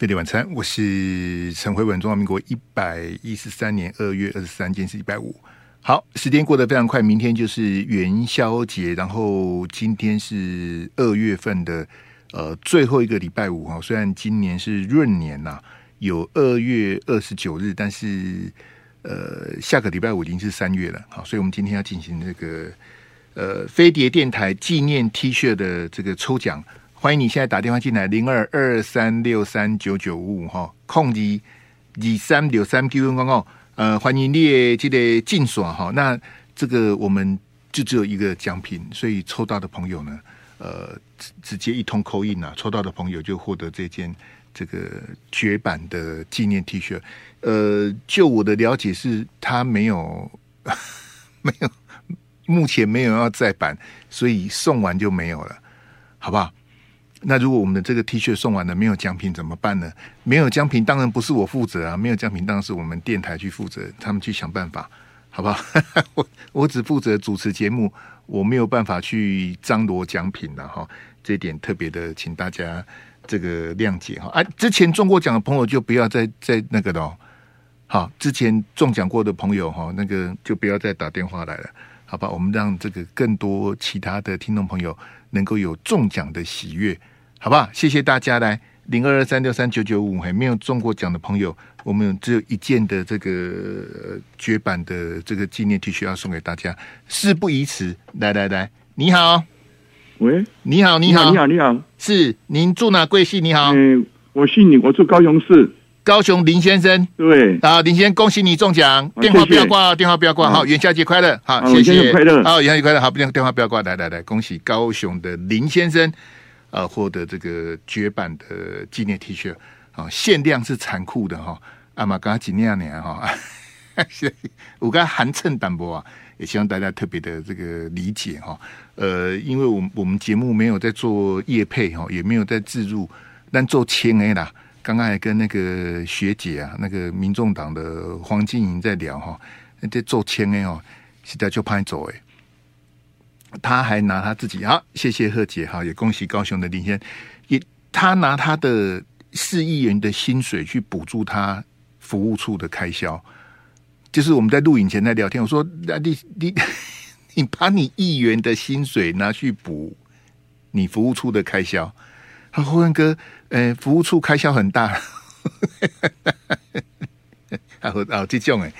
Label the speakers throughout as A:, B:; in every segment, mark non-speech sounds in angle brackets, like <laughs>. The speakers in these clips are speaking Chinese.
A: 飞碟晚餐，我是陈慧文。中华民国一百一十三年二月二十三，今天是礼拜五。好，时间过得非常快，明天就是元宵节，然后今天是二月份的呃最后一个礼拜五哈。虽然今年是闰年呐、有二月二十九日，但是呃下个礼拜五已经是三月了。好，所以我们今天要进行这个呃飞碟电台纪念 T 恤的这个抽奖。欢迎你现在打电话进来，零二二三六三九九五五哈，空机二三六三九五五呃，欢迎你记得进锁哈。那这个我们就只有一个奖品，所以抽到的朋友呢，呃，直直接一通扣印啊，抽到的朋友就获得这件这个绝版的纪念 T 恤。呃，就我的了解是，它没有 <laughs> 没有，目前没有要再版，所以送完就没有了，好不好？那如果我们的这个 T 恤送完了没有奖品怎么办呢？没有奖品当然不是我负责啊，没有奖品当然是我们电台去负责，他们去想办法，好不好？我 <laughs> 我只负责主持节目，我没有办法去张罗奖品的哈，这点特别的，请大家这个谅解哈。啊，之前中过奖的朋友就不要再再那个了，好，之前中奖过的朋友哈，那个就不要再打电话来了，好吧？我们让这个更多其他的听众朋友能够有中奖的喜悦。好不好？谢谢大家来零二二三六三九九五，还没有中过奖的朋友，我们只有一件的这个绝版的这个纪念 T 恤要送给大家。事不宜迟，来来来，你好，
B: 喂，
A: 你好，你好，
B: 你好，你好，
A: 是您住哪贵姓？你好，
B: 我姓林，我住高雄市，
A: 高雄林先生，
B: 对，
A: 啊，林先生，恭喜你中奖，啊，电话不要挂，电话不要挂，好，元宵节快乐，好，谢谢，快乐，好，元宵节快乐，好，不电电话不要挂，来来来，恭喜高雄的林先生。呃，获得这个绝版的纪念 T 恤，啊，限量是残酷的哈。阿玛刚几年年哈，我刚寒碜淡薄啊，也希望大家特别的这个理解哈。呃，因为我我们节目没有在做业配哈，也没有在置入，但做签 A 啦。刚刚还跟那个学姐啊，那个民众党的黄金莹在聊哈，在做签 A 哦，现在就派走哎。他还拿他自己好，谢谢贺姐哈，也恭喜高雄的林先，也他拿他的四亿元的薪水去补助他服务处的开销，就是我们在录影前在聊天，我说那你你 <laughs> 你把你亿元的薪水拿去补你服务处的开销，他说霍文哥，呃，服务处开销很大，<laughs> 他说哦，这种哎，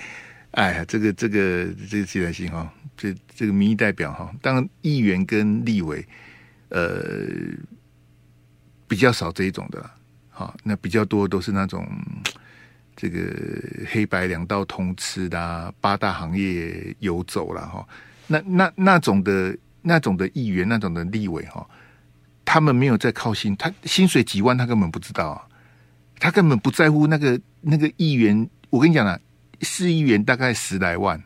A: 哎呀，这个这个这个现在行哈。这这个民意代表哈，当然议员跟立委，呃，比较少这一种的，好，那比较多都是那种这个黑白两道通吃的，八大行业游走了哈，那那那种的那种的议员，那种的立委哈，他们没有在靠薪，他薪水几万，他根本不知道，他根本不在乎那个那个议员。我跟你讲啊，市议员大概十来万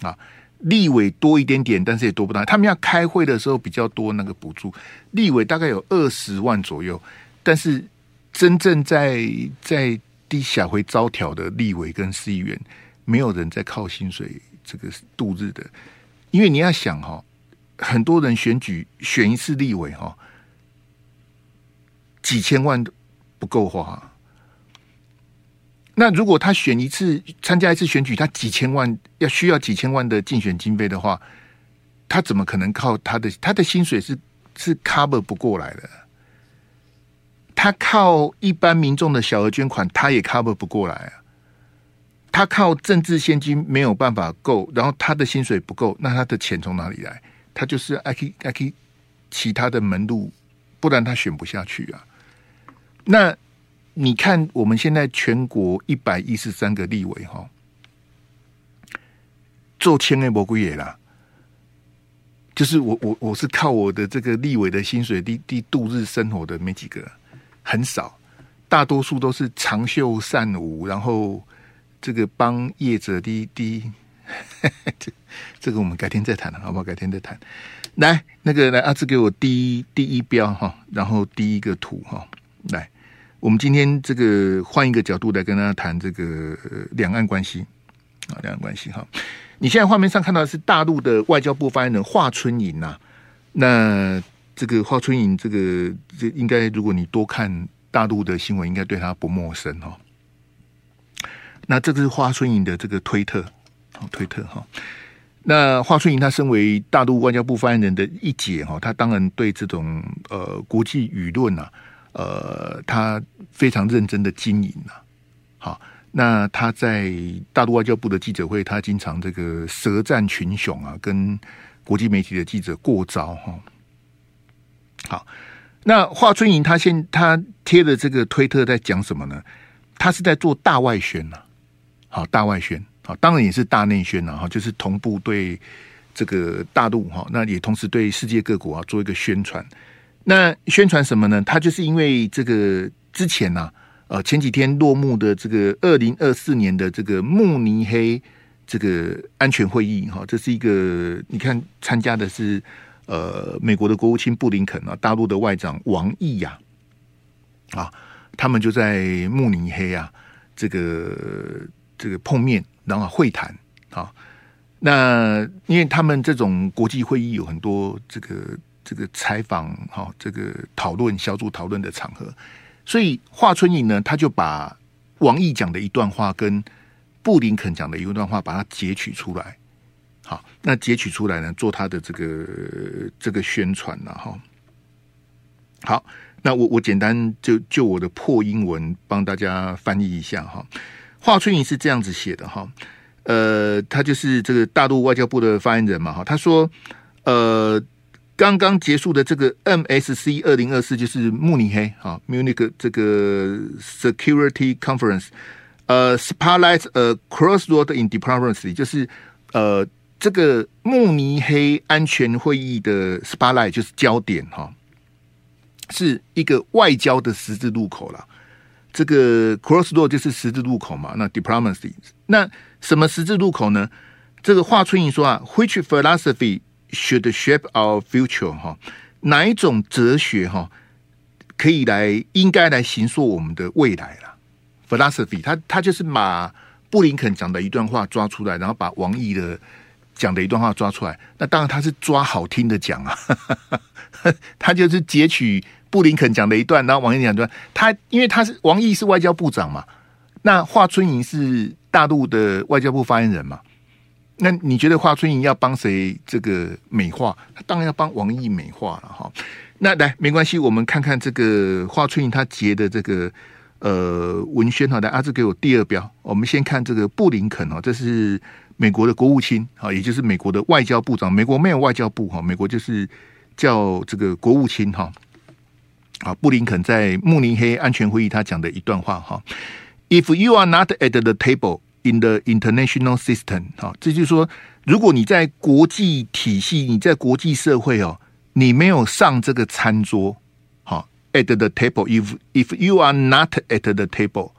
A: 啊。立委多一点点，但是也多不到。他们要开会的时候比较多那个补助，立委大概有二十万左右。但是真正在在地下会招条的立委跟市议员，没有人在靠薪水这个度日的。因为你要想哈，很多人选举选一次立委哈，几千万都不够花。那如果他选一次参加一次选举，他几千万要需要几千万的竞选经费的话，他怎么可能靠他的他的薪水是是 cover 不过来的？他靠一般民众的小额捐款，他也 cover 不过来啊。他靠政治献金没有办法够，然后他的薪水不够，那他的钱从哪里来？他就是爱去爱去其他的门路，不然他选不下去啊。那。你看，我们现在全国一百一十三个立委哈，做签的魔鬼也啦，就是我我我是靠我的这个立委的薪水低低度日生活的没几个，很少，大多数都是长袖善舞，然后这个帮业者滴滴，<laughs> 这这个我们改天再谈了好不好？改天再谈。来，那个来阿志给我第一第一标哈，然后第一个图哈，来。我们今天这个换一个角度来跟大家谈这个两岸关系啊，两岸关系哈。你现在画面上看到的是大陆的外交部发言人华春莹呐。那这个华春莹，这个这应该如果你多看大陆的新闻应该对他不陌生哈。那这个是华春莹的这个推特，推特哈。那华春莹她身为大陆外交部发言人的一姐哈，她当然对这种呃国际舆论呐，呃，他非常认真的经营呐。好，那他在大陆外交部的记者会，他经常这个舌战群雄啊，跟国际媒体的记者过招哈。好。那华春莹他现他贴的这个推特在讲什么呢？他是在做大外宣呐，好，大外宣，好，当然也是大内宣呐，哈，就是同步对这个大陆哈，那也同时对世界各国啊做一个宣传。那宣传什么呢？他就是因为这个之前呐，呃，前几天落幕的这个二零二四年的这个慕尼黑这个安全会议哈，这是一个你看参加的是。呃，美国的国务卿布林肯啊，大陆的外长王毅呀，啊，他们就在慕尼黑啊，这个这个碰面，然后会谈啊。那因为他们这种国际会议有很多这个这个采访哈，这个讨论小组讨论的场合，所以华春莹呢，他就把王毅讲的一段话跟布林肯讲的一段话，把它截取出来。好，那截取出来呢，做他的这个这个宣传了哈。好，那我我简单就就我的破英文帮大家翻译一下哈。华春莹是这样子写的哈，呃，他就是这个大陆外交部的发言人嘛哈。他说，呃，刚刚结束的这个 MSC 二零二四就是慕尼黑哈，Munich 这个 Security Conference，呃，spotlight a crossroad in diplomacy，就是呃。这个慕尼黑安全会议的 spotlight 就是焦点哈，是一个外交的十字路口了。这个 crossroad 就是十字路口嘛。那 diplomacy 那什么十字路口呢？这个华春莹说啊，which philosophy should shape our future 哈？哪一种哲学哈可以来应该来形塑我们的未来了？philosophy，他他就是把布林肯讲的一段话抓出来，然后把王毅的。讲的一段话抓出来，那当然他是抓好听的讲啊，<laughs> 他就是截取布林肯讲的一段，然后王毅讲一段。他因为他是王毅是外交部长嘛，那华春莹是大陆的外交部发言人嘛，那你觉得华春莹要帮谁这个美化？他当然要帮王毅美化了哈。那来没关系，我们看看这个华春莹他截的这个呃文宣哈，来阿志给我第二标，我们先看这个布林肯哦，这是。美国的国务卿啊，也就是美国的外交部长。美国没有外交部哈，美国就是叫这个国务卿哈。啊，布林肯在慕尼黑安全会议他讲的一段话哈：If you are not at the table in the international system，哈，这就是说，如果你在国际体系，你在国际社会哦，你没有上这个餐桌，好，at the table，if if you are not at the table。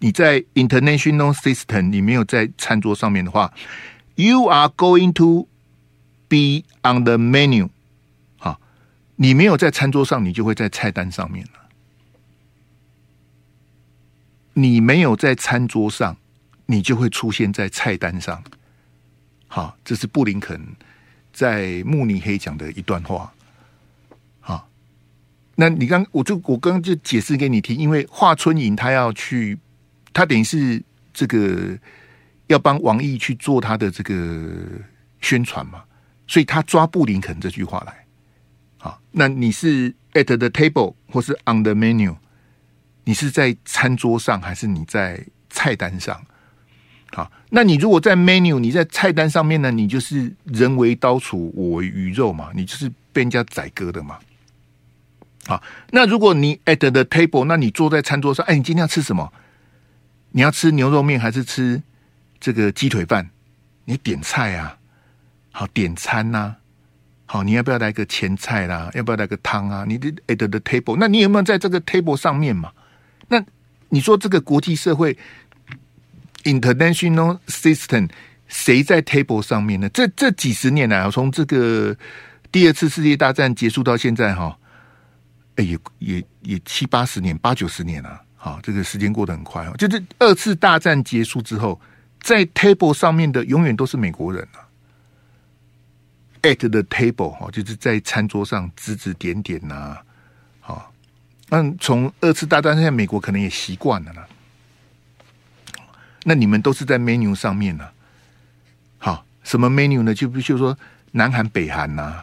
A: 你在 international system，你没有在餐桌上面的话，you are going to be on the menu。好，你没有在餐桌上，你就会在菜单上面了。你没有在餐桌上，你就会出现在菜单上。好，这是布林肯在慕尼黑讲的一段话。好，那你刚我就我刚刚就解释给你听，因为华春莹他要去。他等于是这个要帮王毅去做他的这个宣传嘛，所以他抓布林肯这句话来。好，那你是 at the table 或是 on the menu？你是在餐桌上还是你在菜单上？那你如果在 menu，你在菜单上面呢？你就是人为刀俎，我为鱼肉嘛，你就是被人家宰割的嘛。好，那如果你 at the table，那你坐在餐桌上，哎，你今天要吃什么？你要吃牛肉面还是吃这个鸡腿饭？你点菜啊，好点餐呐、好，你要不要来个前菜啦？要不要来个汤啊？你的 at the table，那你有没有在这个 table 上面嘛？那你说这个国际社会 international system 谁在 table 上面呢？这这几十年来，从这个第二次世界大战结束到现在，哈，哎，也也也七八十年，八九十年了。好，这个时间过得很快哦。就是二次大战结束之后，在 table 上面的永远都是美国人啊。At the table 哈，就是在餐桌上指指点点呐，好，嗯，从二次大战现在，美国可能也习惯了呢。那你们都是在 menu 上面呢？好，什么 menu 呢？就比如说南韩、北韩呐，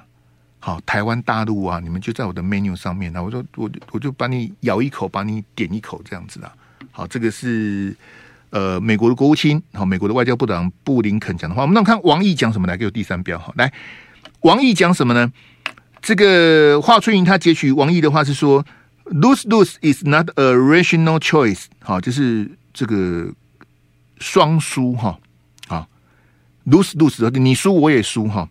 A: 好，台湾、大陆啊，你们就在我的 menu 上面。那我说，我我就把你咬一口，把你点一口，这样子的。好，这个是呃美国的国务卿，好，美国的外交部长布林肯讲的话。我们那看王毅讲什么来？给我第三标，好，来，王毅讲什么呢？这个华春莹他截取王毅的话是说，lose lose is not a rational choice，好，就是这个。双输哈啊，lose lose，你输我也输哈。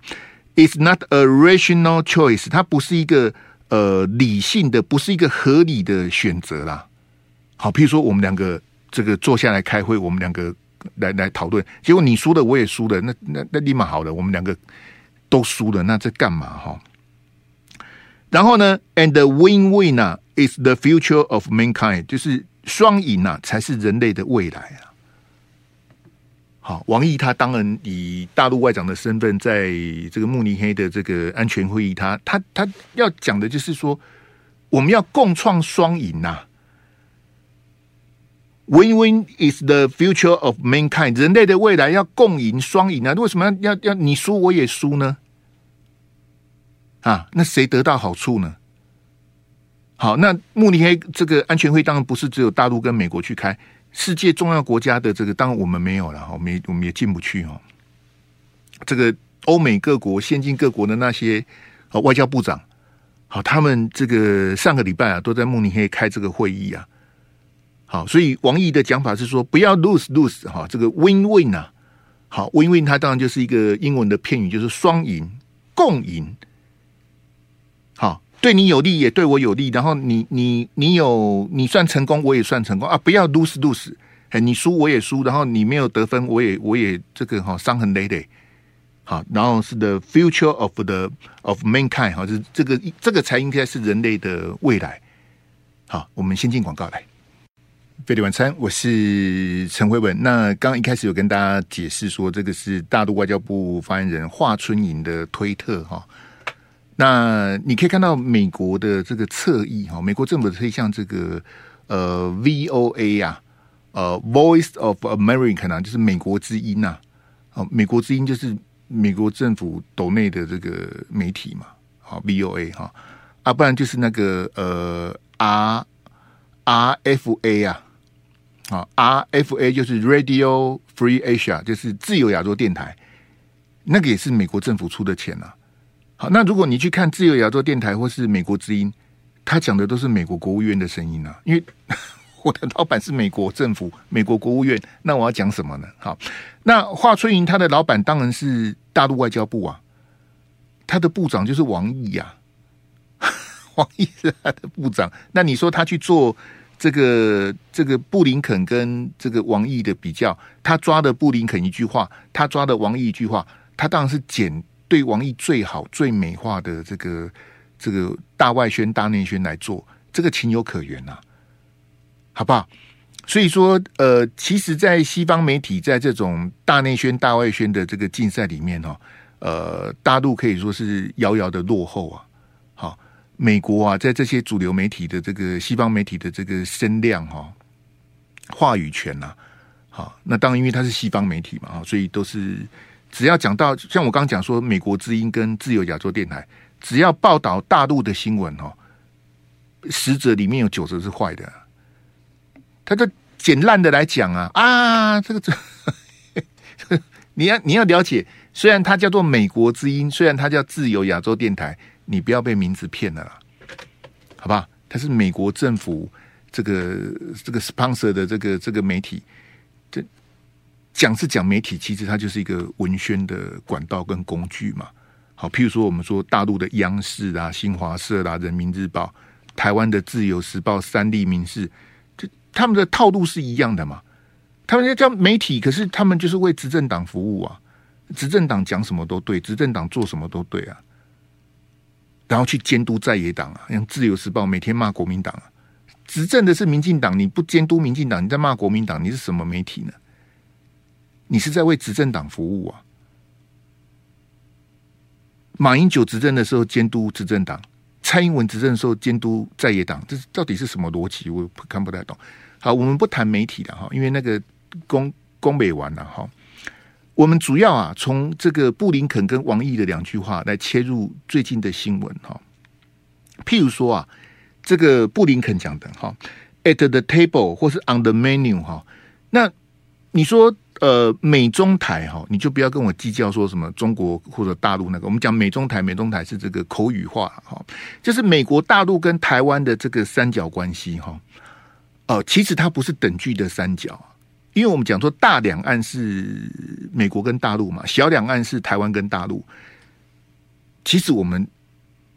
A: It's not a rational choice，它不是一个呃理性的，不是一个合理的选择啦。好，譬如说我们两个这个坐下来开会，我们两个来来讨论，结果你输了，我也输了，那那那立马好了，我们两个都输了，那这干嘛哈？然后呢，and the win win 啊，is the future of mankind，就是双赢啊，才是人类的未来啊。好，王毅他当然以大陆外长的身份，在这个慕尼黑的这个安全会议，他他他要讲的就是说，我们要共创双赢呐，Win-win is the future of mankind，人类的未来要共赢双赢啊，为什么要要要你输我也输呢？啊，那谁得到好处呢？好，那慕尼黑这个安全会当然不是只有大陆跟美国去开。世界重要国家的这个，当然我们没有了，我们也我们也进不去哦。这个欧美各国、先进各国的那些啊外交部长，好，他们这个上个礼拜啊，都在慕尼黑开这个会议啊。好，所以王毅的讲法是说，不要 lose lose 哈，这个 win win 啊，好 win win，它当然就是一个英文的片语，就是双赢、共赢。好。对你有利也对我有利，然后你你你有你算成功，我也算成功啊！不要 lose lose，哎，你输我也输，然后你没有得分，我也我也这个哈伤痕累累。好，然后是 the future of the of mankind，哈，就是这个这个才应该是人类的未来。好，我们先进广告来。费力晚餐，我是陈慧文。那刚刚一开始有跟大家解释说，这个是大陆外交部发言人华春莹的推特哈。那你可以看到美国的这个侧翼哈，美国政府可以像这个呃 VOA 呀、啊，呃 Voice of America 啊，就是美国之音呐，哦，美国之音就是美国政府斗内的这个媒体嘛，好 VOA 哈，啊，不然就是那个呃 R RFA 啊，啊 RFA 就是 Radio Free Asia，就是自由亚洲电台，那个也是美国政府出的钱呐、啊。好，那如果你去看自由亚洲电台或是美国之音，他讲的都是美国国务院的声音啊。因为 <laughs> 我的老板是美国政府、美国国务院，那我要讲什么呢？好，那华春莹他的老板当然是大陆外交部啊，他的部长就是王毅呀、啊，<laughs> 王毅是他的部长。那你说他去做这个这个布林肯跟这个王毅的比较，他抓的布林肯一句话，他抓的王毅一句话，他当然是捡。对王毅最好、最美化的这个这个大外宣、大内宣来做，这个情有可原呐、啊，好不好？所以说，呃，其实，在西方媒体在这种大内宣、大外宣的这个竞赛里面哈，呃，大陆可以说是遥遥的落后啊。好，美国啊，在这些主流媒体的这个西方媒体的这个声量哈、话语权呐，好，那当然因为它是西方媒体嘛，所以都是。只要讲到像我刚刚讲说，美国之音跟自由亚洲电台，只要报道大陆的新闻哦，十则里面有九则是坏的，他就捡烂的来讲啊啊，这个这 <laughs> 你要你要了解，虽然它叫做美国之音，虽然它叫自由亚洲电台，你不要被名字骗了啦，好吧？它是美国政府这个这个 sponsor 的这个这个媒体。讲是讲媒体，其实它就是一个文宣的管道跟工具嘛。好，譬如说我们说大陆的央视啊、新华社啦、人民日报、台湾的自由时报、三立民视，就他们的套路是一样的嘛。他们叫媒体，可是他们就是为执政党服务啊。执政党讲什么都对，执政党做什么都对啊。然后去监督在野党啊，像自由时报每天骂国民党啊，执政的是民进党，你不监督民进党，你在骂国民党，你是什么媒体呢？你是在为执政党服务啊？马英九执政的时候监督执政党，蔡英文执政的时候监督在野党，这到底是什么逻辑？我看不太懂。好，我们不谈媒体了哈，因为那个公公美完了哈。我们主要啊，从这个布林肯跟王毅的两句话来切入最近的新闻哈。譬如说啊，这个布林肯讲的哈，at the table 或是 on the menu 哈，那你说呃美中台哈，你就不要跟我计较说什么中国或者大陆那个，我们讲美中台，美中台是这个口语化哈，就是美国大陆跟台湾的这个三角关系哈，哦，其实它不是等距的三角。因为我们讲说大两岸是美国跟大陆嘛，小两岸是台湾跟大陆。其实我们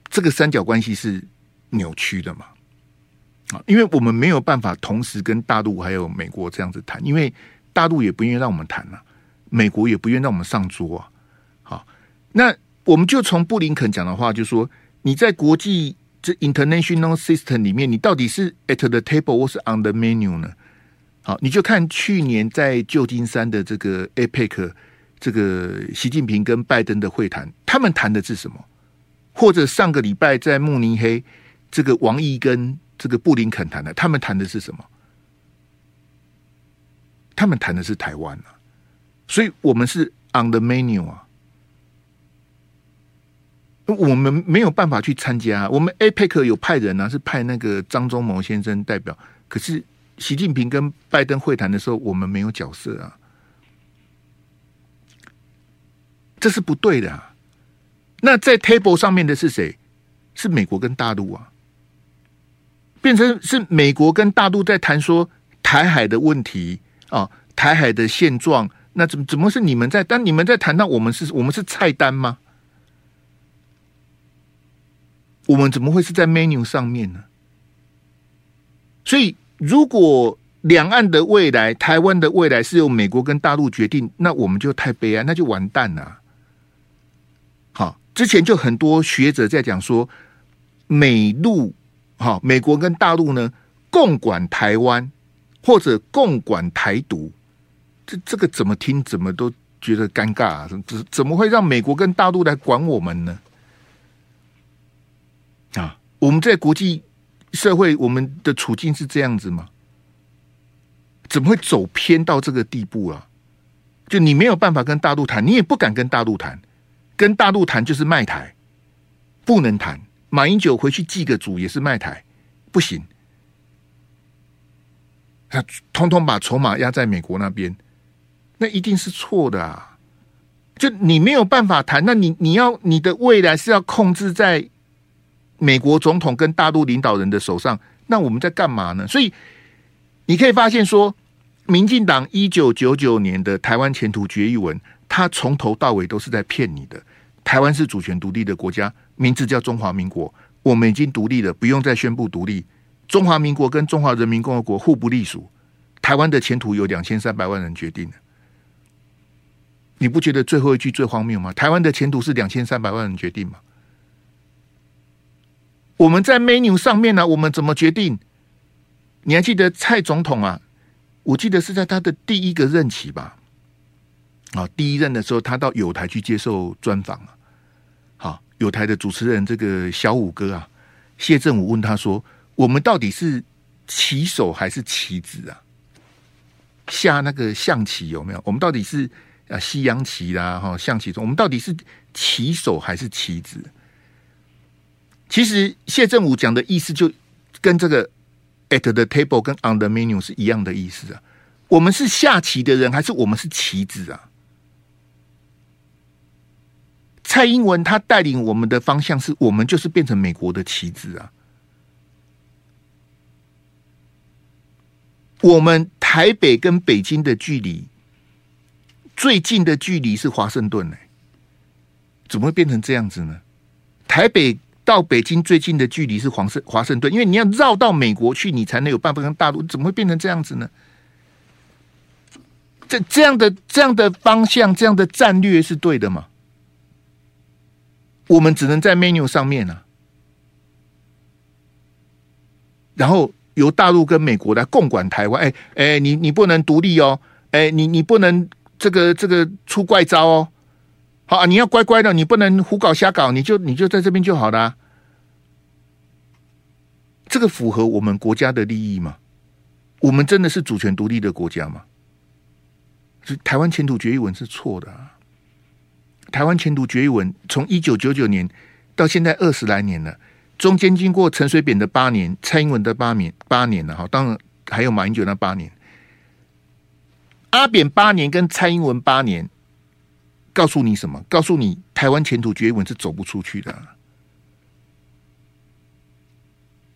A: 这个三角关系是扭曲的嘛，啊，因为我们没有办法同时跟大陆还有美国这样子谈，因为大陆也不愿意让我们谈啊，美国也不愿意让我们上桌啊。好，那我们就从布林肯讲的话，就说你在国际这 international system 里面，你到底是 at the table 或是 on the menu 呢？好，你就看去年在旧金山的这个 APEC，这个习近平跟拜登的会谈，他们谈的是什么？或者上个礼拜在慕尼黑，这个王毅跟这个布林肯谈的，他们谈的是什么？他们谈的是台湾啊，所以我们是 on the menu 啊，我们没有办法去参加。我们 APEC 有派人啊，是派那个张忠谋先生代表，可是。习近平跟拜登会谈的时候，我们没有角色啊，这是不对的啊。那在 table 上面的是谁？是美国跟大陆啊，变成是美国跟大陆在谈说台海的问题啊，台海的现状。那怎么怎么是你们在？当你们在谈到我们是我们是菜单吗？我们怎么会是在 menu 上面呢？所以。如果两岸的未来、台湾的未来是由美国跟大陆决定，那我们就太悲哀，那就完蛋了。好，之前就很多学者在讲说，美陆好，美国跟大陆呢共管台湾或者共管台独，这这个怎么听怎么都觉得尴尬啊！怎怎么会让美国跟大陆来管我们呢？啊，我们在国际。社会，我们的处境是这样子吗？怎么会走偏到这个地步啊？就你没有办法跟大陆谈，你也不敢跟大陆谈，跟大陆谈就是卖台，不能谈。马英九回去祭个祖也是卖台，不行。他通通把筹码压在美国那边，那一定是错的啊！就你没有办法谈，那你你要你的未来是要控制在。美国总统跟大陆领导人的手上，那我们在干嘛呢？所以你可以发现说，民进党一九九九年的台湾前途决议文，他从头到尾都是在骗你的。台湾是主权独立的国家，名字叫中华民国，我们已经独立了，不用再宣布独立。中华民国跟中华人民共和国互不隶属，台湾的前途由两千三百万人决定。你不觉得最后一句最荒谬吗？台湾的前途是两千三百万人决定吗？我们在 menu 上面呢、我们怎么决定？你还记得蔡总统啊？我记得是在他的第一个任期吧。啊，第一任的时候，他到友台去接受专访啊。好，友台的主持人这个小五哥啊，谢震武问他说：“我们到底是棋手还是棋子啊？下那个象棋有没有？我们到底是啊西洋棋啦，哈象棋中，我们到底是棋手还是棋子？”其实谢振武讲的意思就跟这个 at the table 跟 on the menu 是一样的意思啊。我们是下棋的人，还是我们是棋子啊？蔡英文他带领我们的方向是我们就是变成美国的棋子啊。我们台北跟北京的距离最近的距离是华盛顿呢？怎么会变成这样子呢？台北。到北京最近的距离是华盛华盛顿，因为你要绕到美国去，你才能有办法跟大陆。怎么会变成这样子呢？这这样的这样的方向，这样的战略是对的吗？我们只能在 menu 上面啊，然后由大陆跟美国来共管台湾。哎哎，你你不能独立哦，哎，你你不能这个这个出怪招哦。好，你要乖乖的，你不能胡搞瞎搞，你就你就在这边就好了。这个符合我们国家的利益吗？我们真的是主权独立的国家吗？是台湾前途决议文是错的啊！台湾前途决议文从一九九九年到现在二十来年了，中间经过陈水扁的八年、蔡英文的八年、八年了哈，当然还有马英九那八年，阿扁八年跟蔡英文八年，告诉你什么？告诉你台湾前途决议文是走不出去的啊。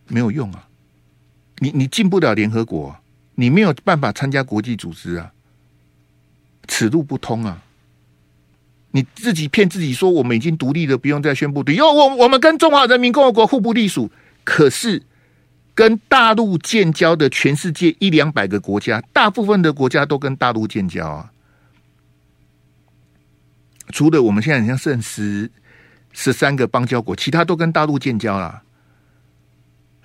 A: 没有用啊！你你进不了联合国，你没有办法参加国际组织啊，此路不通啊！你自己骗自己说我们已经独立了，不用再宣布独立。哟，我我们跟中华人民共和国互不隶属，可是跟大陆建交的全世界一两百个国家，大部分的国家都跟大陆建交啊，除了我们现在好像剩十十三个邦交国，其他都跟大陆建交了。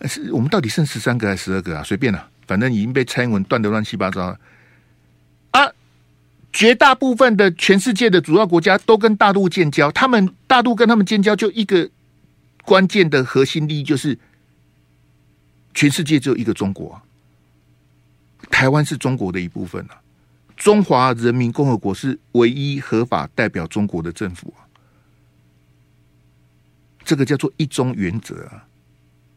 A: 是我们到底剩十三个还是十二个啊？随便了，反正已经被蔡英文断得乱七八糟了。绝大部分的全世界的主要国家都跟大陆建交，他们大陆跟他们建交就一个关键的核心利益就是全世界只有一个中国，台湾是中国的一部分啊，中华人民共和国是唯一合法代表中国的政府啊，这个叫做一中原则啊。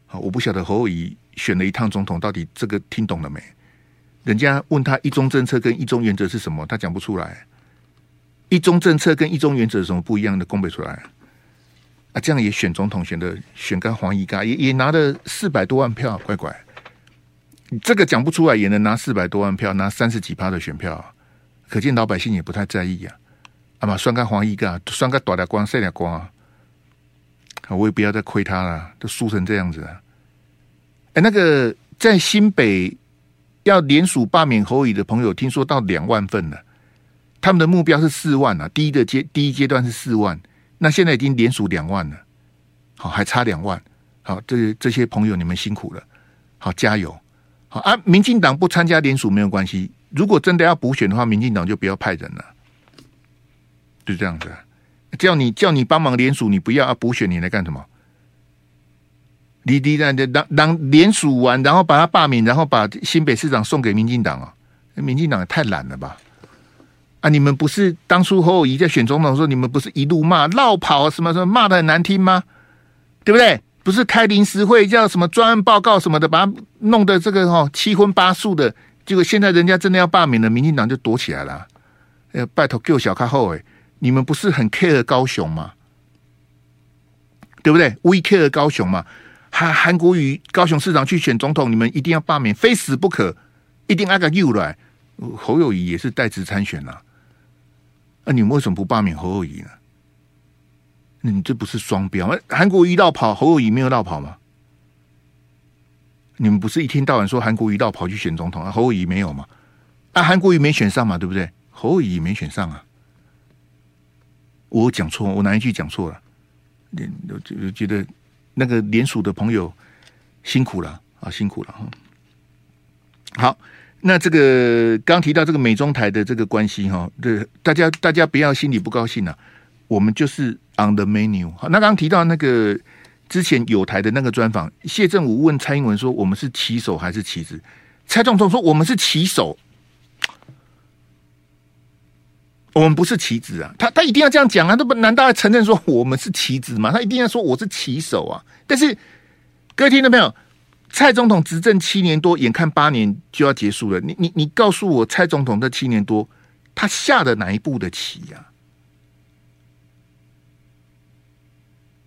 A: 好，我不晓得侯友宜选了一趟总统，到底这个听懂了没？人家问他一中政策跟一中原则是什么，他讲不出来。一中政策跟一中原则有什么不一样的，讲不出来。啊，这样也选总统选的选个黄一嘎也也拿了四百多万票，乖乖，这个讲不出来也能拿四百多万票，拿三十几趴的选票，可见老百姓也不太在意呀。啊嘛，算个黄一嘎，算个大点光，晒点光啊。我也不要再亏他了，都输成这样子了。哎，那个在新北要联署罢免侯乙的朋友，听说到两万份了。他们的目标是四万啊，第一个阶第一阶段是四万，那现在已经联署两万了。好，还差两万。好，这这些朋友你们辛苦了，好加油。好啊，民进党不参加联署没有关系。如果真的要补选的话，民进党就不要派人了，就这样子。叫你叫你帮忙联署，你不要啊！补选你来干什么？你你让让让联署完，然后把他罢免，然后把新北市长送给民进党啊！民进党也太懒了吧！啊，你们不是当初侯友宜在选总统的时候，你们不是一路骂绕跑什么什么骂的很难听吗？对不对？不是开临时会叫什么专案报告什么的，把他弄得这个哦七荤八素的，结果现在人家真的要罢免了，民进党就躲起来了。哎，拜托给我小看后哎。你们不是很 care 高雄吗？对不对？We care 高雄嘛？韩韩国瑜高雄市长去选总统，你们一定要罢免，非死不可，一定按个又来。侯友谊也是代职参选呐，那你们为什么不罢免侯友谊呢？你这不是双标吗？韩国瑜落跑，侯友谊没有落跑吗？你们不是一天到晚说韩国瑜落跑去选总统啊？侯友谊没有吗？啊，韩国瑜没选上嘛？对不对？侯友谊没选上啊？我讲错，我哪一句讲错了？你就觉得那个联署的朋友辛苦了啊，辛苦了哈。好，那这个刚提到这个美中台的这个关系哈，对大家大家不要心里不高兴了，我们就是 on the menu。好，那刚提到那个之前有台的那个专访，谢振武问蔡英文说：“我们是棋手还是棋子？”蔡总统说：“我们是棋手。”我们不是棋子啊，他他一定要这样讲啊！他不难道要承认说我们是棋子吗？他一定要说我是棋手啊！但是各位听到没有？蔡总统执政七年多，眼看八年就要结束了，你你你告诉我，蔡总统这七年多他下的哪一步的棋呀？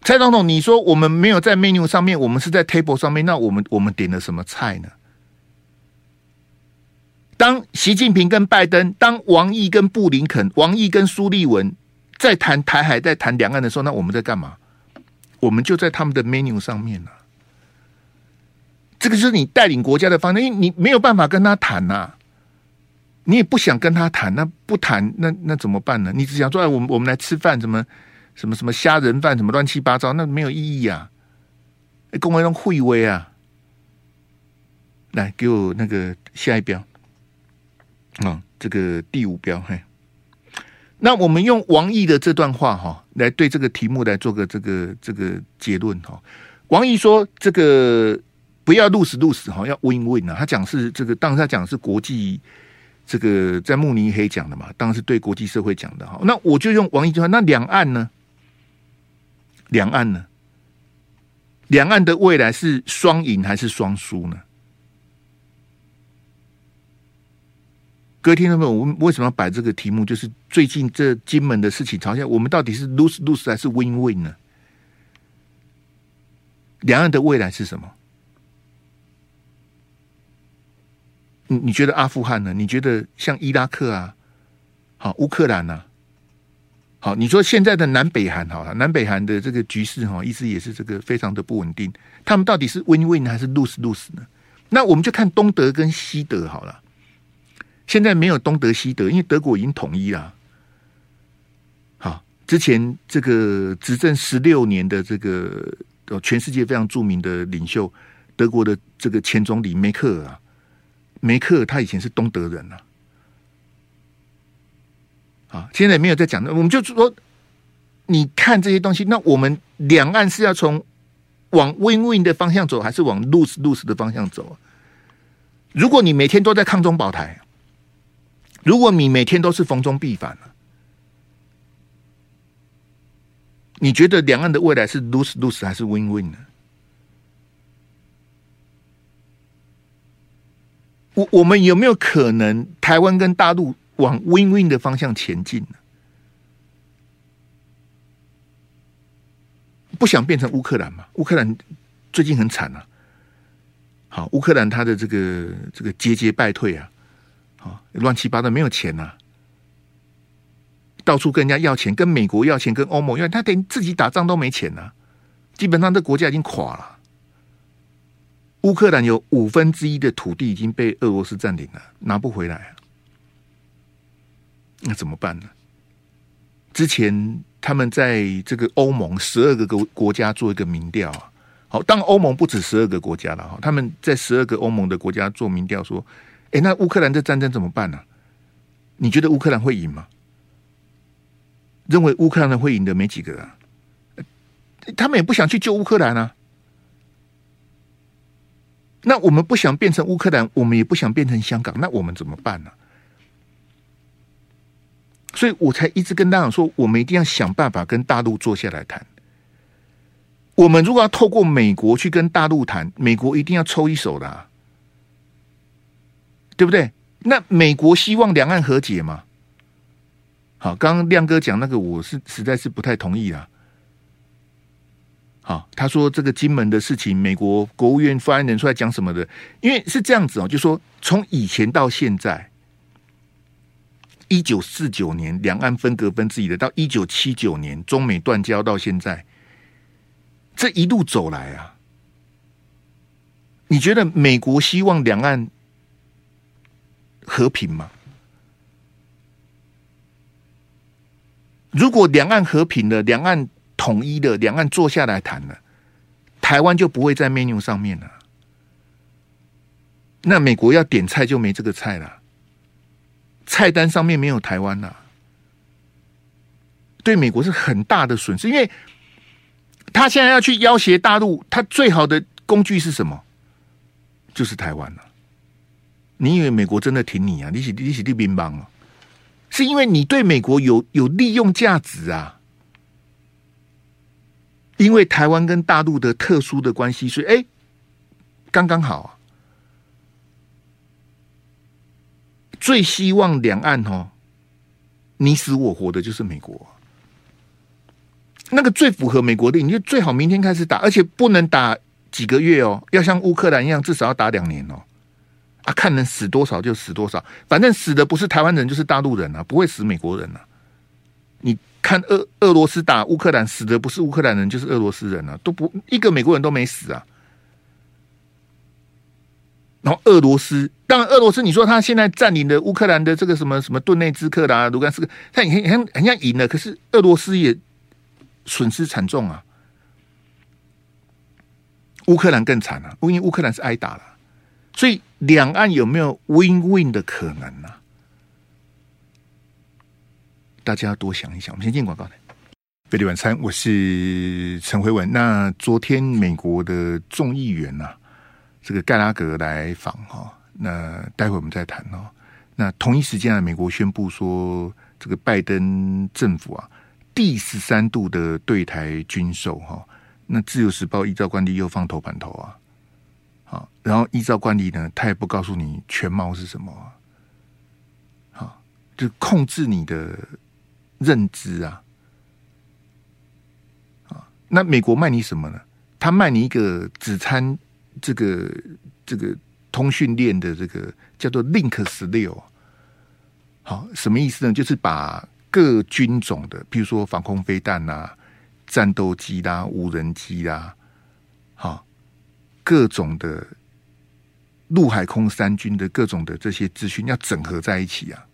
A: 蔡总统，你说我们没有在 menu 上面，我们是在 table 上面，那我们我们点了什么菜呢？当习近平跟拜登，当王毅跟布林肯，王毅跟苏利文在谈台海，在谈两岸的时候，那我们在干嘛？我们就在他们的 menu 上面了。这个就是你带领国家的方针，因为你没有办法跟他谈呐，你也不想跟他谈，那不谈，那那怎么办呢？你只想说，哎，我们我们来吃饭，什么什么什么虾仁饭，什么乱七八糟，那没有意义啊。公文中会威啊，来给我那个下一标。啊、这个第五标嘿，那我们用王毅的这段话哈、哦，来对这个题目来做个这个这个结论哈、哦。王毅说：“这个不要 lose lose 哈，要 win win 啊。他讲是这个，当然他讲是国际这个在慕尼黑讲的嘛，当然是对国际社会讲的哈。那我就用王毅句话，那两岸呢？两岸呢？两岸的未来是双赢还是双输呢？各位听众朋友，我们为什么要摆这个题目？就是最近这金门的事情，朝下我们到底是 lose lose 还是 win win 呢？两岸的未来是什么？你你觉得阿富汗呢？你觉得像伊拉克啊？好，乌克兰啊？好，你说现在的南北韩好了，南北韩的这个局势哈，一直也是这个非常的不稳定。他们到底是 win win 还是 lose lose 呢？那我们就看东德跟西德好了。现在没有东德西德，因为德国已经统一了。好，之前这个执政十六年的这个全世界非常著名的领袖，德国的这个前总理梅克尔啊，梅克尔他以前是东德人啊。啊，现在没有在讲，那我们就说，你看这些东西，那我们两岸是要从往 win win 的方向走，还是往 lose lose 的方向走？如果你每天都在抗中保台，如果你每天都是逢中必反，你觉得两岸的未来是 lose lose 还是 win win 呢？我我们有没有可能台湾跟大陆？往 win-win 的方向前进呢，不想变成乌克兰嘛？乌克兰最近很惨啊！好，乌克兰他的这个这个节节败退啊，好乱七八糟，没有钱呐，到处跟人家要钱，跟美国要钱，跟欧盟要，他连自己打仗都没钱呐，基本上这国家已经垮了。乌克兰有五分之一的土地已经被俄罗斯占领了，拿不回来。那怎么办呢？之前他们在这个欧盟十二个国国家做一个民调啊，好，当欧盟不止十二个国家了哈，他们在十二个欧盟的国家做民调说，哎，那乌克兰这战争怎么办呢？你觉得乌克兰会赢吗？认为乌克兰会赢的没几个啊，他们也不想去救乌克兰啊。那我们不想变成乌克兰，我们也不想变成香港，那我们怎么办呢？所以我才一直跟大家说，我们一定要想办法跟大陆坐下来谈。我们如果要透过美国去跟大陆谈，美国一定要抽一手的啊，对不对？那美国希望两岸和解吗？好，刚刚亮哥讲那个，我是实在是不太同意啊。好，他说这个金门的事情，美国国务院发言人出来讲什么的？因为是这样子哦，就说从以前到现在。一九四九年两岸分隔分治以来，到一九七九年中美断交到现在，这一路走来啊，你觉得美国希望两岸和平吗？如果两岸和平了，两岸统一了，两岸坐下来谈了，台湾就不会在 menu 上面了。那美国要点菜就没这个菜了。菜单上面没有台湾呐、啊，对美国是很大的损失，因为他现在要去要挟大陆，他最好的工具是什么？就是台湾了、你以为美国真的挺你啊？你是你是利宾邦啊？是因为你对美国有有利用价值啊？因为台湾跟大陆的特殊的关系，所以哎，刚刚好啊。最希望两岸哦，你死我活的就是美国。那个最符合美国的，你就最好明天开始打，而且不能打几个月哦，要像乌克兰一样，至少要打两年哦。啊，看能死多少就死多少，反正死的不是台湾人就是大陆人啊，不会死美国人啊。你看俄俄罗斯打乌克兰，死的不是乌克兰人就是俄罗斯人啊，都不一个美国人都没死啊。然后俄罗斯，当然俄罗斯，你说他现在占领的乌克兰的这个什么什么顿内兹克啦、卢甘斯克，他很很很像赢了，可是俄罗斯也损失惨重啊。乌克兰更惨啊，因为乌克兰是挨打了，所以两岸有没有 win-win 的可能呢、大家要多想一想。我们先进广告来，费力晚餐，我是陈辉文。那昨天美国的众议员呐、啊。这个盖拉格来访哈，那待会我们再谈哦。那同一时间啊，美国宣布说，这个拜登政府啊，第十三度的对台军售哈。那自由时报依照惯例又放头版头啊，啊，然后依照惯例呢，他也不告诉你全貌是什么，好，就控制你的认知啊，啊，那美国卖你什么呢？他卖你一个只参这个这个通讯链的这个叫做 Link 十六。好，什么意思呢？就是把各军种的，比如说防空飞弹啊、战斗机啦、无人机啦，好，各种的陆海空三军的各种的这些资讯要整合在一起啊。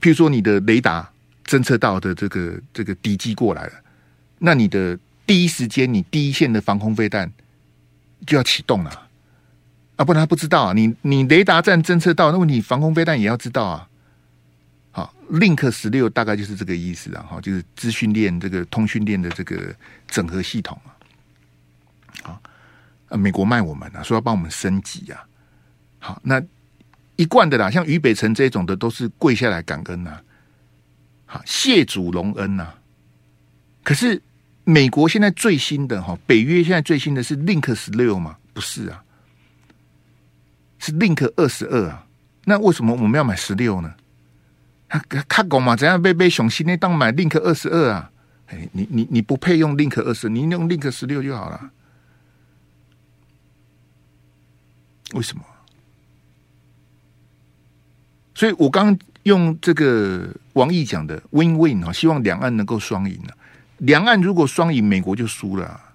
A: 譬如说，你的雷达侦测到的这个这个敌机过来了，那你的第一时间，你第一线的防空飞弹就要启动了。啊，不然他不知道啊！你你雷达站侦测到，那问题防空飞弹也要知道啊。好，Link 十六大概就是这个意思啊，哈，就是资讯链这个通讯链的这个整合系统啊。好，啊，美国卖我们啊，说要帮我们升级啊。好，那一贯的啦，像俞北辰这种的，都是跪下来感恩呐，好，谢主隆恩呐。可是美国现在最新的哈，北约现在最新的是 Link 十六吗？不是啊。是 Link 二十二啊，那为什么我们要买十六呢？他他讲嘛，怎样被被熊心那当买 Link 二十二啊？哎，你你你不配用 Link 二十，你用 Link 十六就好了。为什么？所以我刚用这个王毅讲的 Win Win 啊，希望两岸能够双赢啊。两岸如果双赢，美国就输了啊。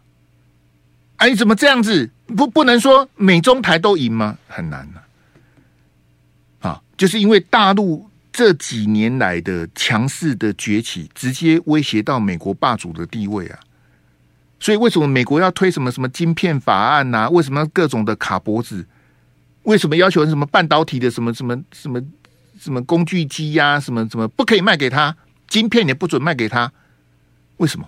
A: 哎，怎么这样子？不，不能说美中台都赢吗？很难、啊。啊，就是因为大陆这几年来的强势的崛起，直接威胁到美国霸主的地位啊。所以，为什么美国要推什么什么晶片法案呐、为什么各种的卡脖子？为什么要求什么半导体的什么什么什么什么工具机呀、什么什么不可以卖给他？晶片也不准卖给他？为什么？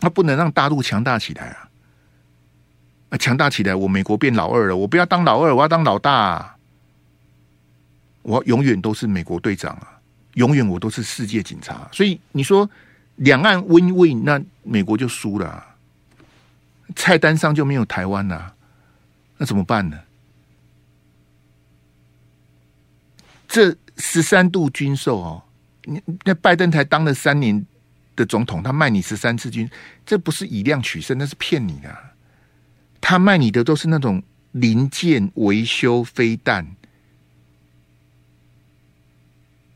A: 他不能让大陆强大起来啊！啊，强大起来，我美国变老二了。我不要当老二，我要当老大啊。我永远都是美国队长啊！永远我都是世界警察。所以你说两岸 win win，那美国就输了啊，菜单上就没有台湾了。那怎么办呢？这十三度军售哦，你那拜登才当了三年。的总统，他卖你十三次军，这不是以量取胜，那是骗你的。他卖你的都是那种零件维修、飞弹，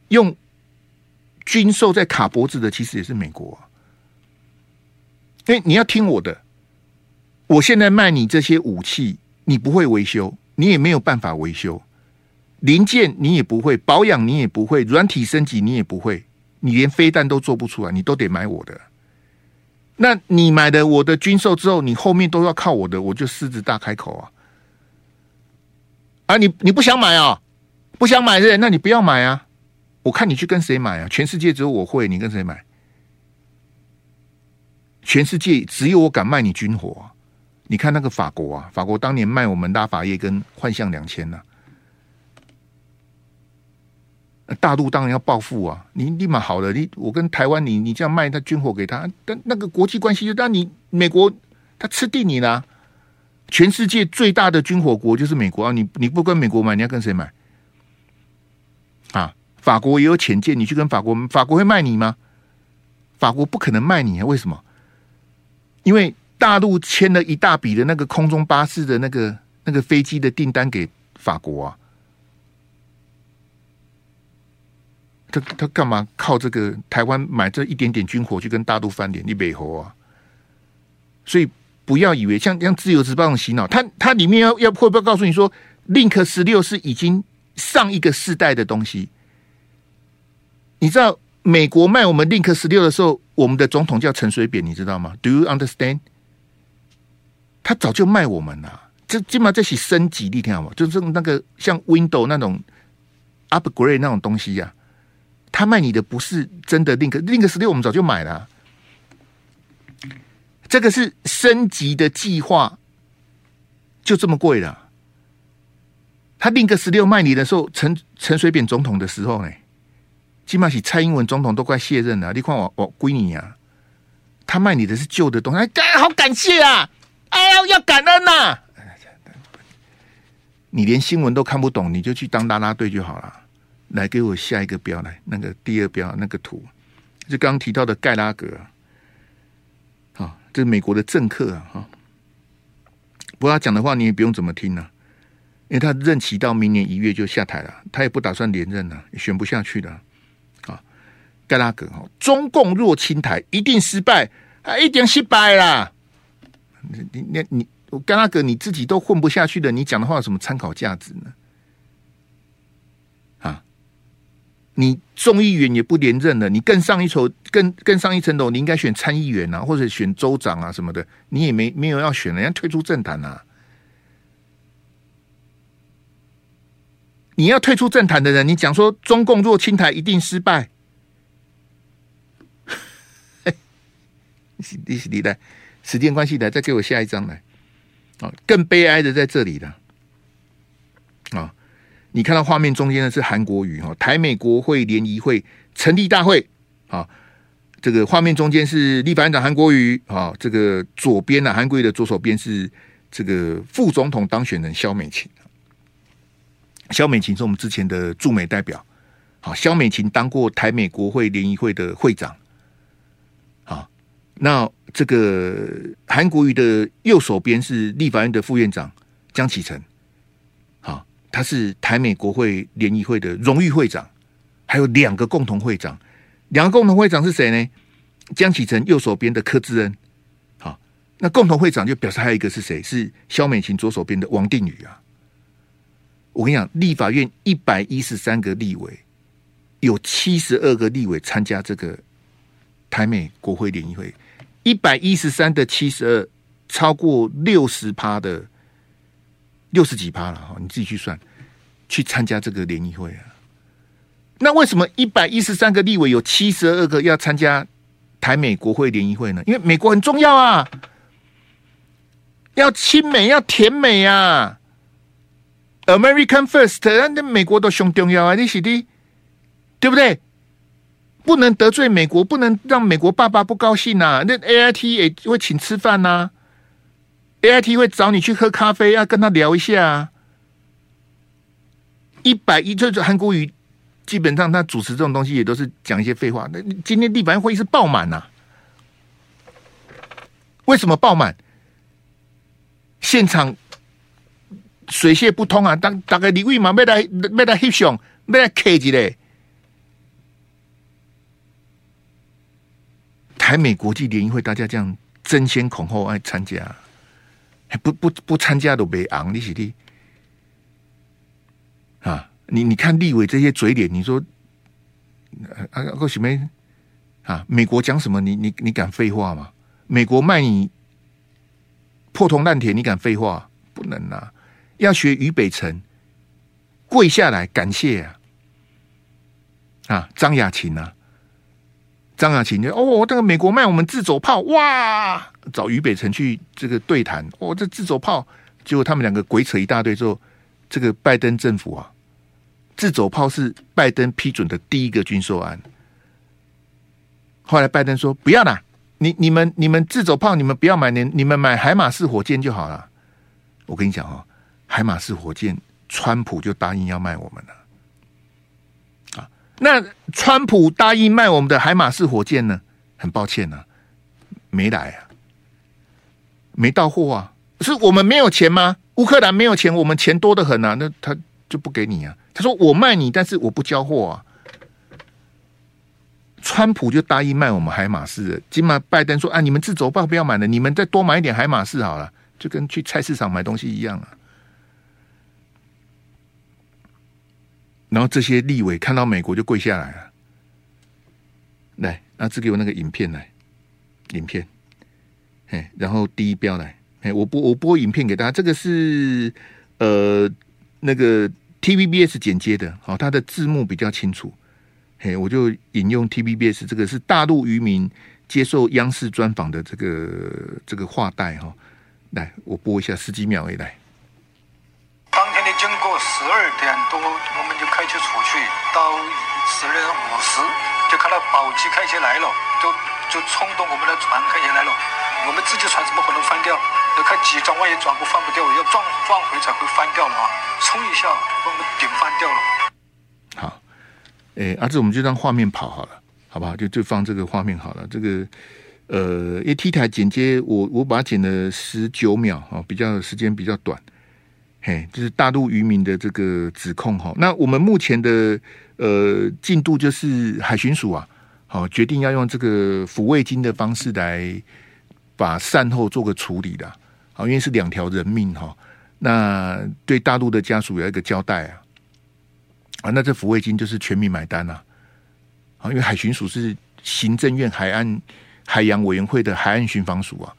A: 用军售在卡脖子的，其实也是美国。哎，你要听我的，我现在卖你这些武器，你不会维修，你也没有办法维修，零件你也不会保养，你也不会软体升级，你也不会。你连飞弹都做不出来，你都得买我的。那你买的我的军售之后，你后面都要靠我的，我就狮子大开口啊！啊，你你不想买啊？不想买的，那你不要买啊！我看你去跟谁买啊？全世界只有我会，你跟谁买？全世界只有我敢卖你军火。你看那个法国啊，法国当年卖我们拉法叶跟幻象两千呢。大陆当然要报复啊！你立马好了，你我跟台湾，你你这样卖他军火给他，但那个国际关系就当你美国他吃定你了。全世界最大的军火国就是美国啊！你你不跟美国买，你要跟谁买？啊，法国也有潜舰，你去跟法国，法国会卖你吗？法国不可能卖你啊！为什么？因为大陆签了一大笔的那个空中巴士的那个那个飞机的订单给法国啊。他他干嘛靠这个台湾买这一点点军火去跟大陆翻脸？你美猴啊！所以不要以为像像自由时报洗脑，他他里面要要会不会告诉你说，Link 十六是已经上一个世代的东西？你知道美国卖我们 Link 十六的时候，我们的总统叫陈水扁，你知道吗？Do you understand？他早就卖我们了，这基本上这是升级，你听好吗？就是那个像 Windows 那种 upgrade 那种东西呀、啊。他卖你的不是真的 Link，Link 十六我们早就买了。这个是升级的计划，就这么贵了。他另个十六卖你的时候，陈陈水扁总统的时候呢，起码是蔡英文总统都快卸任了。你看我我归你啊，他卖你的是旧的东西，哎，好感谢啊！哎呀，要感恩呐、啊！你连新闻都看不懂，你就去当拉拉队就好了。来，给我下一个标来，那个第二标那个图，就刚提到的盖拉格。好，这是美国的政客啊！哈，不过他讲的话你也不用怎么听呢、啊。因为他任期到明年一月就下台了，他也不打算连任了，也选不下去了。啊，盖拉格哈，中共若侵台一定失败，啊，一定失败啦！你你你你，盖拉格你自己都混不下去的，你讲的话有什么参考价值呢？啊，你众议员也不连任了，你更上一层，更更上一层楼，你应该选参议员啊，或者选州长啊什么的，你也没没有要选，人家退出政坛啊。你要退出政坛的人，你讲说中共若清台一定失败，<laughs> 你你来，时间关系来，再给我下一张来。啊，更悲哀的在这里了。啊，你看到画面中间的是韩国瑜哈，台美国会联谊会成立大会。啊，这个画面中间是立法院长韩国瑜啊，这个左边呢，韩国瑜的左手边是这个副总统当选人萧美琴。萧美琴是我们之前的驻美代表，好，萧美琴当过台美国会联谊会的会长，那这个韩国瑜的右手边是立法院的副院长江启臣，好，他是台美国会联谊会的荣誉会长，还有两个共同会长，两个共同会长是谁呢？江启臣右手边的柯志恩，好，那共同会长就表示还有一个是谁？是萧美琴左手边的王定宇啊。我跟你讲，立法院一百一十三个立委，有七十二个立委参加这个台美国会联谊会，一百一十三的七十二，超过六十趴的六十几趴了哈，你自己去算，去参加这个联谊会啊。那为什么一百一十三个立委有七十二个要参加台美国会联谊会呢？因为美国很重要啊，要亲美，要甜美啊。American First，那美国都凶重要啊！你是的，对不对？不能得罪美国，不能让美国爸爸不高兴呐、啊。那 AIT 也会请吃饭呐、啊、，AIT 会找你去喝咖啡，要跟他聊一下、啊。一百一，就是韩国瑜，基本上他主持这种东西也都是讲一些废话。那今天立法院会议是爆满呐、啊？为什么爆满？现场。水泄不通啊！当大概你为嘛要来要来翕相，要来客气嘞？台美国际联谊会，大家这样争先恐后爱参加，不不不参加都没昂，你是的啊！你你看立委这些嘴脸，你说啊个什么啊？美国讲什么？你你你敢废话吗？美国卖你破铜烂铁，你敢废话？不能啊！要学于北辰跪下来感谢啊！啊，张雅琴啊，张雅琴就哦，这个美国卖我们自走炮哇，找俞北辰去这个对谈哦，这自走炮，结果他们两个鬼扯一大堆之后，这个拜登政府啊，自走炮是拜登批准的第一个军售案。后来拜登说不要啦，你你们你们自走炮你们不要买，你你们买海马式火箭就好了。我跟你讲哦。海马式火箭，川普就答应要卖我们了。那川普答应卖我们的海马式火箭呢？很抱歉呢、啊，没来啊，没到货啊。是我们没有钱吗？乌克兰没有钱，我们钱多得很啊。那他就不给你啊。他说我卖你，但是我不交货啊。川普就答应卖我们海马式的，今晚拜登说啊，你们自走炮不要买了，你们再多买一点海马式好了，就跟去菜市场买东西一样啊。然后这些立委看到美国就跪下来了，来，阿志给我那个影片来，影片，哎，然后第一标来，哎，我播我播影片给大家，这个是呃那个 TVBS 剪接的，好，它的字幕比较清楚，嘿，我就引用 TVBS，这个是大陆渔民接受央视专访的这个这个话带哈，来，我播一下十几秒以来。
C: 当天的经过十二点多，开车出去，到十二点五十就看到宝鸡开车来了，就就冲动我们的船开车来了，我们自己船怎么可能翻掉？要看几转万一转不翻不掉，要撞撞回才会翻掉嘛，冲一下把我们顶翻掉了。
A: 好，诶，阿志，我们就让画面跑好了。好不好？就就放这个画面好了。这个呃，因为 T 台剪接，我我把它剪了十九秒啊，比较时间比较短。嘿，就是大陆渔民的这个指控哈。那我们目前的呃进度就是海巡署啊，好决定要用这个抚慰金的方式来把善后做个处理的。好，因为是两条人命哈，那对大陆的家属有一个交代啊。啊，那这抚慰金就是全民买单啊。因为海巡署是行政院海岸海洋委员会的海岸巡防署啊，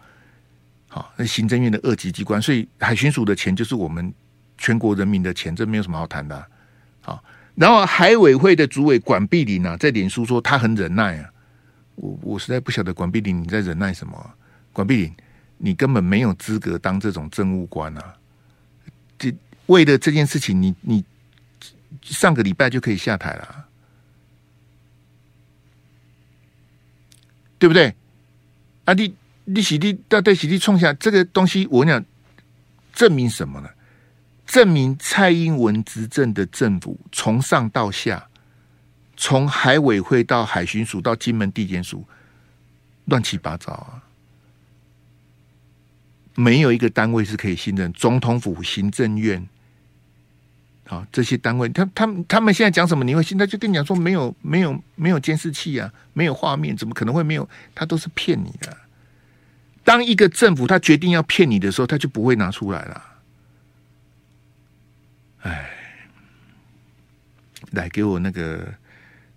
A: 那行政院的二级机关，所以海巡署的钱就是我们全国人民的钱，这没有什么好谈的啊。好，然后海委会的主委管碧玲啊，在脸书说他很忍耐啊，我我实在不晓得管碧玲你在忍耐什么？管碧玲，你根本没有资格当这种政务官啊！这为了这件事情，你你上个礼拜就可以下台了。对不对？啊，你你洗地到对洗地冲下这个东西，我跟你讲，证明什么呢？证明蔡英文执政的政府从上到下，从海委会到海巡署到金门地检署，乱七八糟啊！没有一个单位是可以信任。总统府、行政院。好，这些单位，他他他们现在讲什么？你会信？他就跟你讲说没有没有没有监视器啊，没有画面，怎么可能会没有？他都是骗你的。当一个政府他决定要骗你的时候，他就不会拿出来了。哎，来给我那个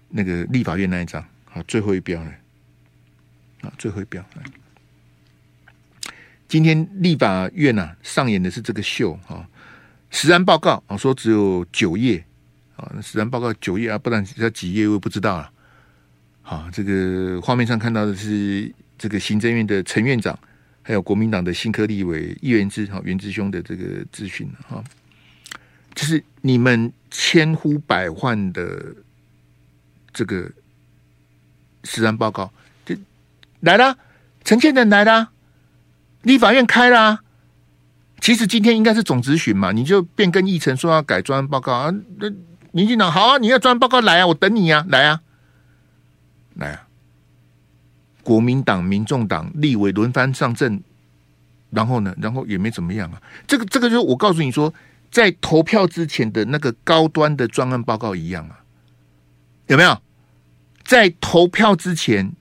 A: 那个立法院那一张，好，最后一标了。啊，最后一标。今天立法院呐、上演的是这个秀啊。实案报告啊，说只有九页啊，那实安报告九页啊，不然要几页我也不知道了。好，这个画面上看到的是这个行政院的陈院长，还有国民党的新科立委议员之哈元志兄的这个咨询哈，就是你们千呼百唤的这个实安报告就来了，陈建仁来了，立法院开了。其实今天应该是总咨询嘛，你就变更议程说要改专案报告啊？那民进党好啊，你要专案报告来啊，我等你啊，来啊，来啊！国民党、民众党立委轮番上阵，然后呢，然后也没怎么样啊。这个这个就是我告诉你说，在投票之前的那个高端的专案报告一样啊，有没有？在投票之前，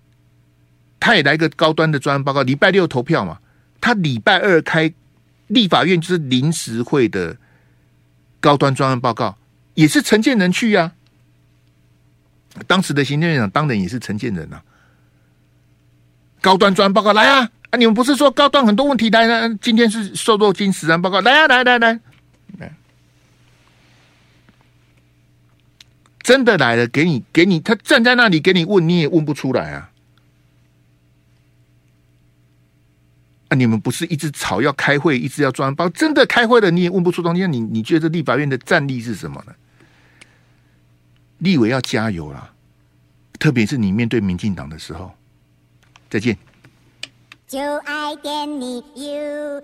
A: 他也来个高端的专案报告。礼拜六投票嘛，他礼拜二开。立法院就是临时会的高端专案报告，也是陈建仁去呀、啊。当时的行政院长当然也是陈建仁啊。高端专案报告来啊！啊，你们不是说高端很多问题来呢？今天是瘦肉精实案报告来啊！来来来来，真的来了，给你给你，他站在那里给你问，你也问不出来啊。啊！你们不是一直吵要开会，一直要专包，真的开会了，你也问不出东西。你你觉得立法院的战力是什么呢？立委要加油啦，特别是你面对民进党的时候。再见。就爱你 ufo